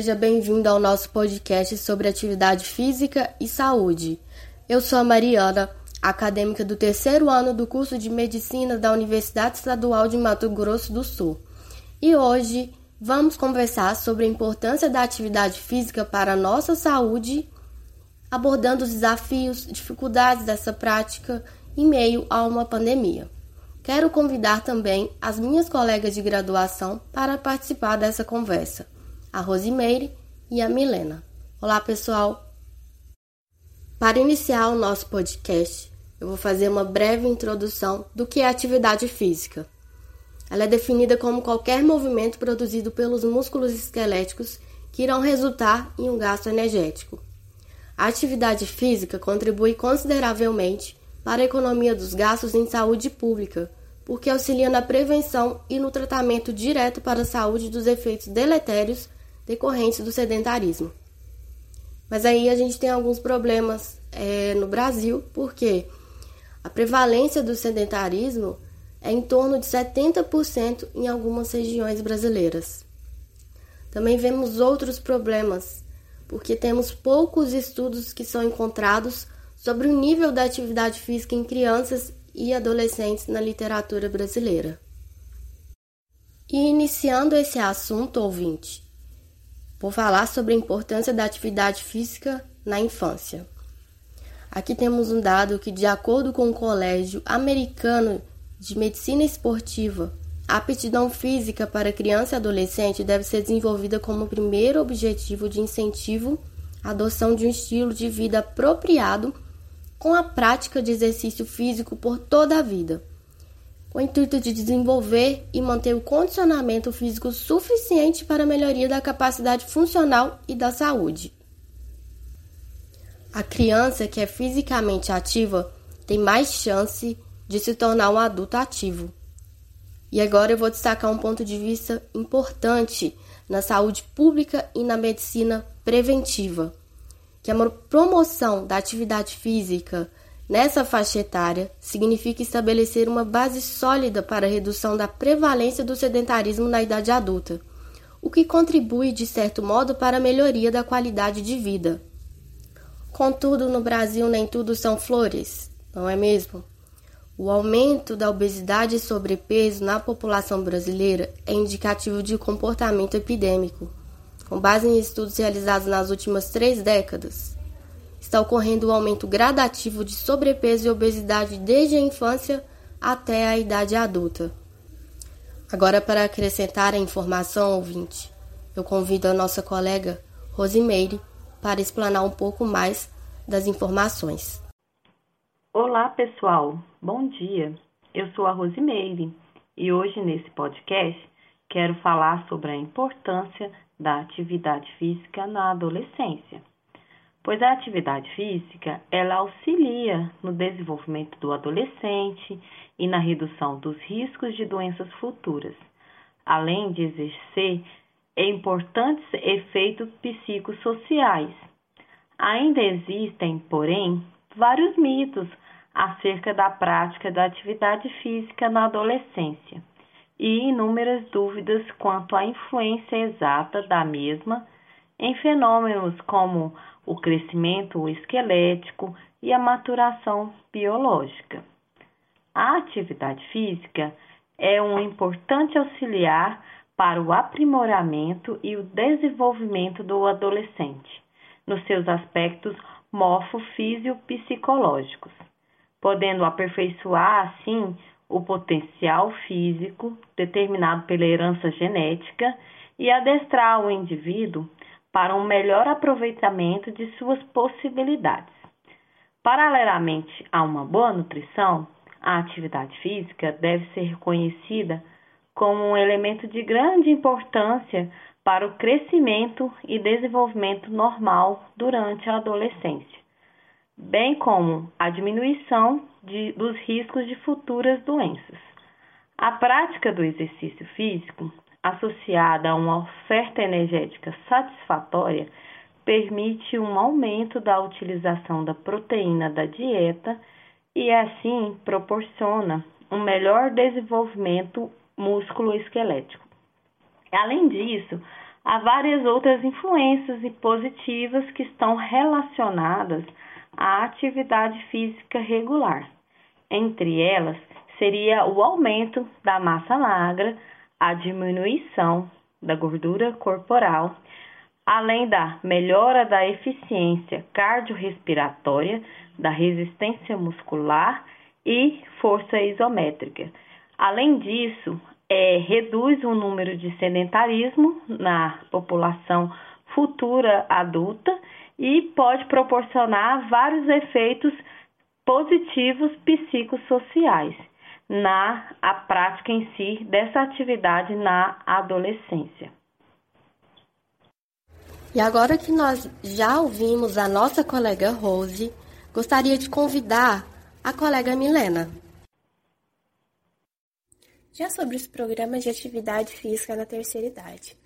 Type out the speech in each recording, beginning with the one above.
Seja bem-vindo ao nosso podcast sobre atividade física e saúde. Eu sou a Mariana, acadêmica do terceiro ano do curso de Medicina da Universidade Estadual de Mato Grosso do Sul. E hoje vamos conversar sobre a importância da atividade física para a nossa saúde, abordando os desafios dificuldades dessa prática em meio a uma pandemia. Quero convidar também as minhas colegas de graduação para participar dessa conversa, a Rosimeire e a Milena. Olá, pessoal! Para iniciar o nosso podcast, eu vou fazer uma breve introdução do que é atividade física. Ela é definida como qualquer movimento produzido pelos músculos esqueléticos que irão resultar em um gasto energético. A atividade física contribui consideravelmente para a economia dos gastos em saúde pública, porque auxilia na prevenção e no tratamento direto para a saúde dos efeitos deletérios decorrentes do sedentarismo. Mas aí a gente tem alguns problemas é, no Brasil, porque a prevalência do sedentarismo é em torno de 70% em algumas regiões brasileiras. Também vemos outros problemas, porque temos poucos estudos que são encontrados sobre o nível da atividade física em crianças e adolescentes na literatura brasileira. E iniciando esse assunto, ouvinte, vou falar sobre a importância da atividade física na infância. Aqui temos um dado que, de acordo com o Colégio Americano de Medicina Esportiva, a aptidão física para criança e adolescente deve ser desenvolvida como primeiro objetivo de incentivo à adoção de um estilo de vida apropriado com a prática de exercício físico por toda a vida, com o intuito de desenvolver e manter o condicionamento físico suficiente para a melhoria da capacidade funcional e da saúde. A criança que é fisicamente ativa tem mais chance de se tornar um adulto ativo. E agora eu vou destacar um ponto de vista importante na saúde pública e na medicina preventiva que a promoção da atividade física nessa faixa etária significa estabelecer uma base sólida para a redução da prevalência do sedentarismo na idade adulta, o que contribui, de certo modo, para a melhoria da qualidade de vida. Contudo, no Brasil nem tudo são flores, não é mesmo? O aumento da obesidade e sobrepeso na população brasileira é indicativo de comportamento epidêmico com base em estudos realizados nas últimas três décadas, está ocorrendo um aumento gradativo de sobrepeso e obesidade desde a infância até a idade adulta. Agora, para acrescentar a informação ouvinte, eu convido a nossa colega Rosimeire para explanar um pouco mais das informações. Olá, pessoal. Bom dia. Eu sou a Rosimeire e hoje nesse podcast quero falar sobre a importância da atividade física na adolescência, pois a atividade física ela auxilia no desenvolvimento do adolescente e na redução dos riscos de doenças futuras, além de exercer importantes efeitos psicossociais. Ainda existem, porém, vários mitos acerca da prática da atividade física na adolescência e inúmeras dúvidas quanto à influência exata da mesma em fenômenos como o crescimento esquelético e a maturação biológica. A atividade física é um importante auxiliar para o aprimoramento e o desenvolvimento do adolescente, nos seus aspectos morfofísio-psicológicos, podendo aperfeiçoar, assim, o potencial físico determinado pela herança genética e adestrar o indivíduo para um melhor aproveitamento de suas possibilidades. Paralelamente a uma boa nutrição, a atividade física deve ser reconhecida como um elemento de grande importância para o crescimento e desenvolvimento normal durante a adolescência bem como a diminuição de, dos riscos de futuras doenças. A prática do exercício físico, associada a uma oferta energética satisfatória, permite um aumento da utilização da proteína da dieta e, assim, proporciona um melhor desenvolvimento músculo-esquelético. Além disso, há várias outras influências positivas que estão relacionadas à atividade física regular. Entre elas, seria o aumento da massa magra, a diminuição da gordura corporal, além da melhora da eficiência cardiorrespiratória, da resistência muscular e força isométrica. Além disso, é, reduz o número de sedentarismo na população futura adulta e pode proporcionar vários efeitos positivos psicossociais na a prática em si dessa atividade na adolescência. E agora que nós já ouvimos a nossa colega Rose, gostaria de convidar a colega Milena. Já sobre os programas de atividade física na terceira idade.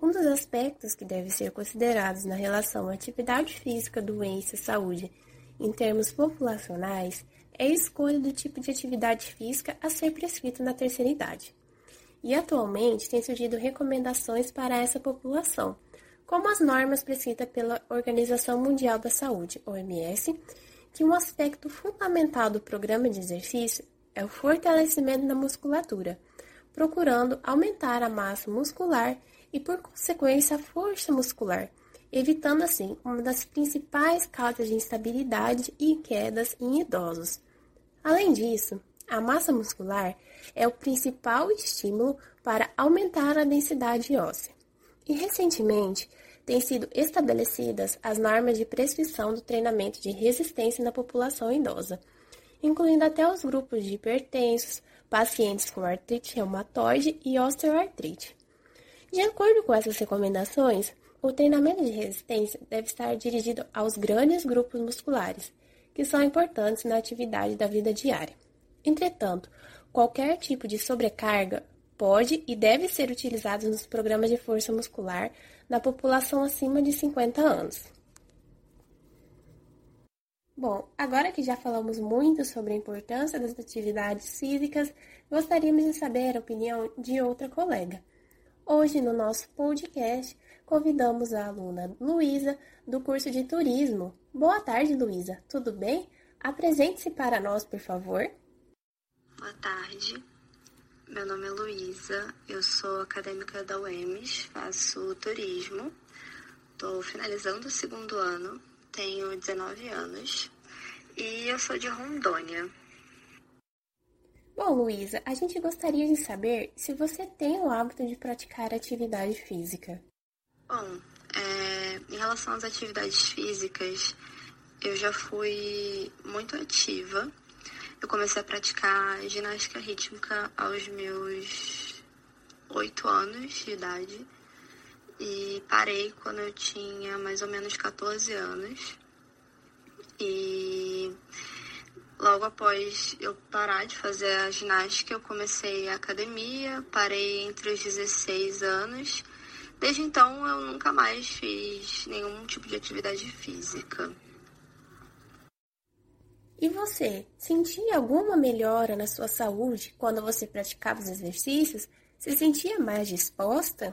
Um dos aspectos que deve ser considerados na relação atividade física, doença, saúde, em termos populacionais, é a escolha do tipo de atividade física a ser prescrito na terceira idade. E atualmente têm surgido recomendações para essa população, como as normas prescritas pela Organização Mundial da Saúde, OMS, que um aspecto fundamental do programa de exercício é o fortalecimento da musculatura, procurando aumentar a massa muscular e, por consequência, a força muscular, evitando assim uma das principais causas de instabilidade e quedas em idosos. Além disso, a massa muscular é o principal estímulo para aumentar a densidade óssea. E recentemente têm sido estabelecidas as normas de prescrição do treinamento de resistência na população idosa, incluindo até os grupos de hipertensos, pacientes com artrite reumatoide e osteoartrite. De acordo com essas recomendações, o treinamento de resistência deve estar dirigido aos grandes grupos musculares, que são importantes na atividade da vida diária. Entretanto, qualquer tipo de sobrecarga pode e deve ser utilizado nos programas de força muscular na população acima de 50 anos. Bom, agora que já falamos muito sobre a importância das atividades físicas, gostaríamos de saber a opinião de outra colega. Hoje, no nosso podcast, convidamos a aluna Luísa, do curso de Turismo. Boa tarde, Luísa. Tudo bem? Apresente-se para nós, por favor. Boa tarde. Meu nome é Luísa, eu sou acadêmica da UEMS, faço turismo. Estou finalizando o segundo ano tenho 19 anos e eu sou de Rondônia. Bom, Luísa, a gente gostaria de saber se você tem o hábito de praticar atividade física. Bom, é, em relação às atividades físicas, eu já fui muito ativa. Eu comecei a praticar ginástica rítmica aos meus 8 anos de idade e parei quando eu tinha mais ou menos 14 anos. E logo após eu parar de fazer a ginástica, eu comecei a academia, parei entre os 16 anos. Desde então eu nunca mais fiz nenhum tipo de atividade física. E você, sentia alguma melhora na sua saúde quando você praticava os exercícios? Se sentia mais disposta?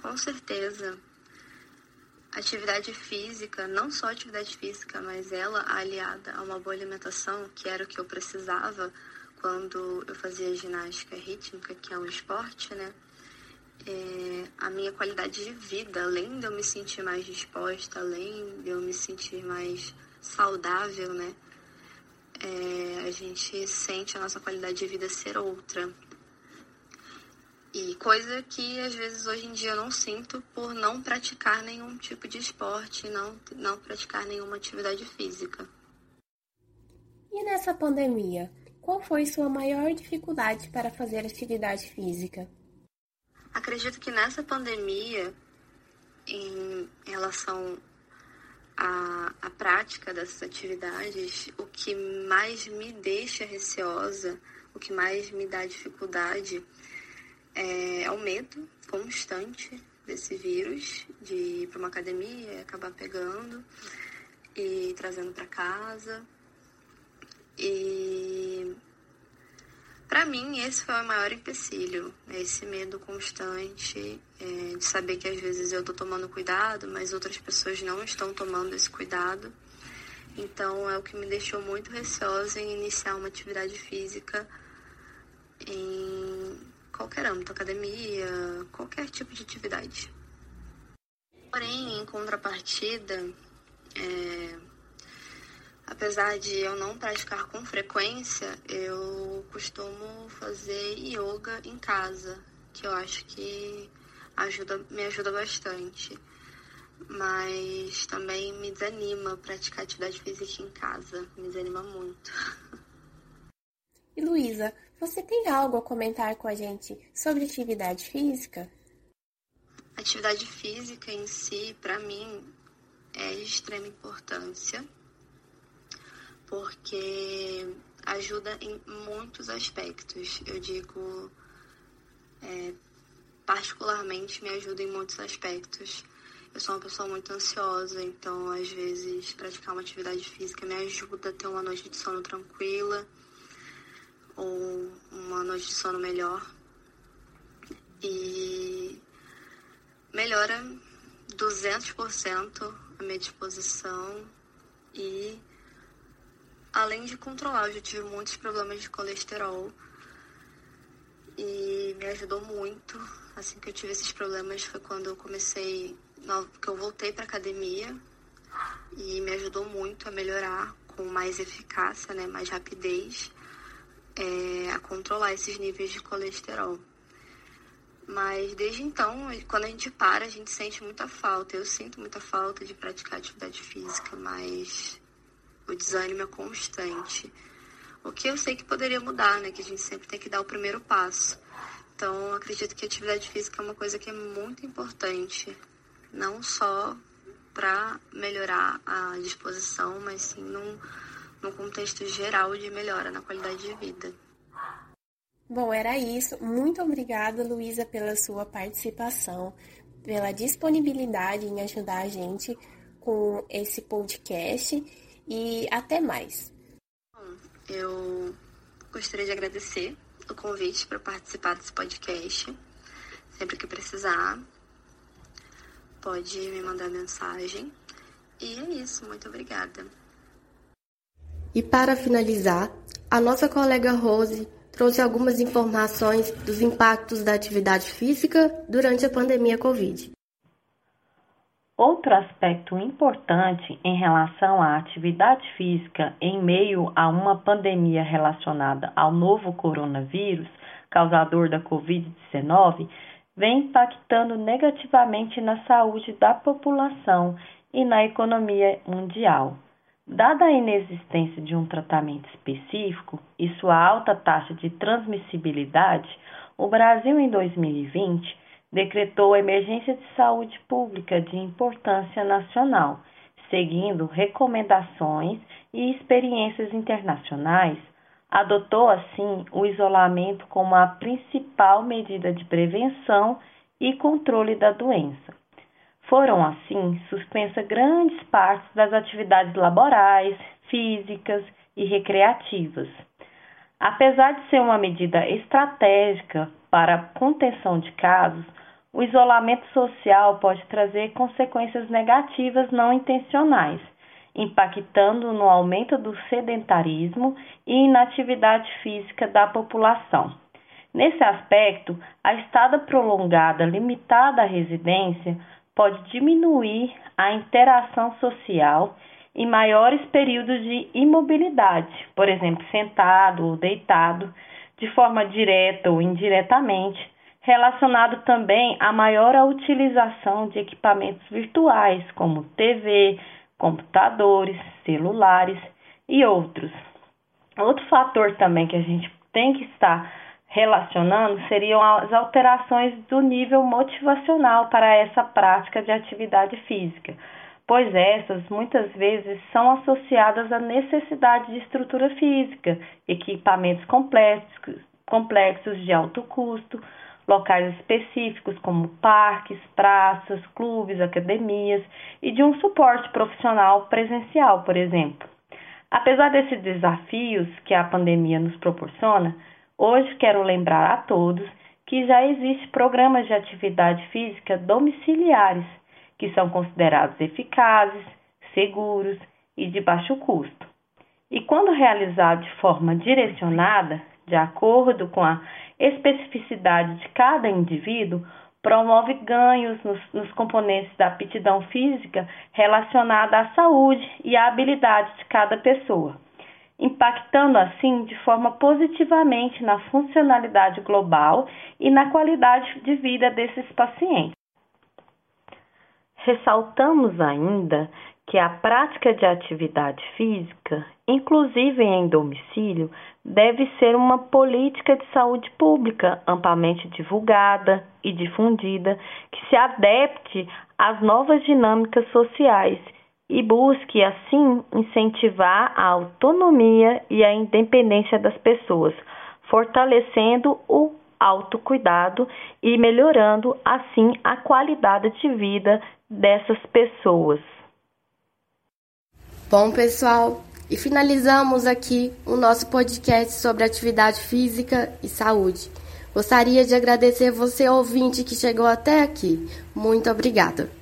Com certeza. Atividade física, não só atividade física, mas ela aliada a uma boa alimentação, que era o que eu precisava quando eu fazia ginástica rítmica, que é um esporte, né? É, a minha qualidade de vida, além de eu me sentir mais disposta, além de eu me sentir mais saudável, né? É, a gente sente a nossa qualidade de vida ser outra. E coisa que às vezes hoje em dia eu não sinto por não praticar nenhum tipo de esporte, não, não praticar nenhuma atividade física. E nessa pandemia, qual foi sua maior dificuldade para fazer atividade física? Acredito que nessa pandemia, em relação à, à prática dessas atividades, o que mais me deixa receosa, o que mais me dá dificuldade é, é o medo constante desse vírus, de ir para uma academia acabar pegando e trazendo para casa. E para mim, esse foi o maior empecilho, né? esse medo constante é, de saber que às vezes eu estou tomando cuidado, mas outras pessoas não estão tomando esse cuidado. Então, é o que me deixou muito receosa em iniciar uma atividade física em qualquer âmbito, academia, qualquer tipo de atividade. Porém, em contrapartida, é, Apesar de eu não praticar com frequência, eu costumo fazer yoga em casa, que eu acho que ajuda, me ajuda bastante. Mas também me desanima praticar atividade física em casa, me desanima muito. E Luísa, você tem algo a comentar com a gente sobre atividade física? Atividade física em si, para mim, é de extrema importância porque ajuda em muitos aspectos. Eu digo, é, particularmente, me ajuda em muitos aspectos. Eu sou uma pessoa muito ansiosa, então às vezes praticar uma atividade física me ajuda a ter uma noite de sono tranquila ou uma noite de sono melhor. E melhora 200% a minha disposição e além de controlar, eu já tive muitos problemas de colesterol e me ajudou muito. Assim que eu tive esses problemas foi quando eu comecei, que eu voltei para academia e me ajudou muito a melhorar com mais eficácia, né, mais rapidez, é, a controlar esses níveis de colesterol. Mas desde então, quando a gente para, a gente sente muita falta. Eu sinto muita falta de praticar atividade física, mas o desânimo é constante. O que eu sei que poderia mudar, né? Que a gente sempre tem que dar o primeiro passo. Então, acredito que a atividade física é uma coisa que é muito importante, não só para melhorar a disposição, mas sim num, num contexto geral de melhora na qualidade de vida. Bom, era isso. Muito obrigada, Luísa, pela sua participação, pela disponibilidade em ajudar a gente com esse podcast e até mais. Eu gostaria de agradecer o convite para participar desse podcast. Sempre que precisar, pode me mandar mensagem. E é isso, muito obrigada. E para finalizar, a nossa colega Rose trouxe algumas informações dos impactos da atividade física durante a pandemia Covid. Outro aspecto importante em relação à atividade física em meio a uma pandemia relacionada ao novo coronavírus, causador da Covid-19, vem impactando negativamente na saúde da população e na economia mundial. Dada a inexistência de um tratamento específico e sua alta taxa de transmissibilidade, o Brasil em 2020 decretou emergência de saúde pública de importância nacional, seguindo recomendações e experiências internacionais, adotou assim o isolamento como a principal medida de prevenção e controle da doença. Foram assim suspensas grandes partes das atividades laborais, físicas e recreativas. Apesar de ser uma medida estratégica para a contenção de casos, o isolamento social pode trazer consequências negativas não intencionais, impactando no aumento do sedentarismo e inatividade física da população. Nesse aspecto, a estada prolongada limitada à residência pode diminuir a interação social em maiores períodos de imobilidade, por exemplo, sentado ou deitado, de forma direta ou indiretamente, relacionado também a maior utilização de equipamentos virtuais, como TV, computadores, celulares e outros. Outro fator também que a gente tem que estar relacionando seriam as alterações do nível motivacional para essa prática de atividade física, pois essas muitas vezes são associadas à necessidade de estrutura física, equipamentos complexos, complexos de alto custo, locais específicos como parques, praças, clubes, academias e de um suporte profissional presencial, por exemplo. Apesar desses desafios que a pandemia nos proporciona, Hoje quero lembrar a todos que já existem programas de atividade física domiciliares, que são considerados eficazes, seguros e de baixo custo. E quando realizado de forma direcionada, de acordo com a especificidade de cada indivíduo, promove ganhos nos, nos, componentes da aptidão física relacionada à saúde e à habilidade de cada pessoa, impactando assim de forma positivamente na funcionalidade global e na qualidade de vida desses pacientes. Ressaltamos ainda que a prática de atividade física, inclusive em domicílio, deve ser uma política de saúde pública amplamente divulgada e difundida, que se adapte às novas dinâmicas sociais e busque, assim, incentivar a autonomia e a independência das pessoas, fortalecendo o autocuidado e melhorando, assim, a qualidade de vida dessas pessoas. Bom, pessoal, e finalizamos aqui o nosso podcast sobre atividade física e saúde. Gostaria de agradecer você, ouvinte, que chegou até aqui. Muito obrigada.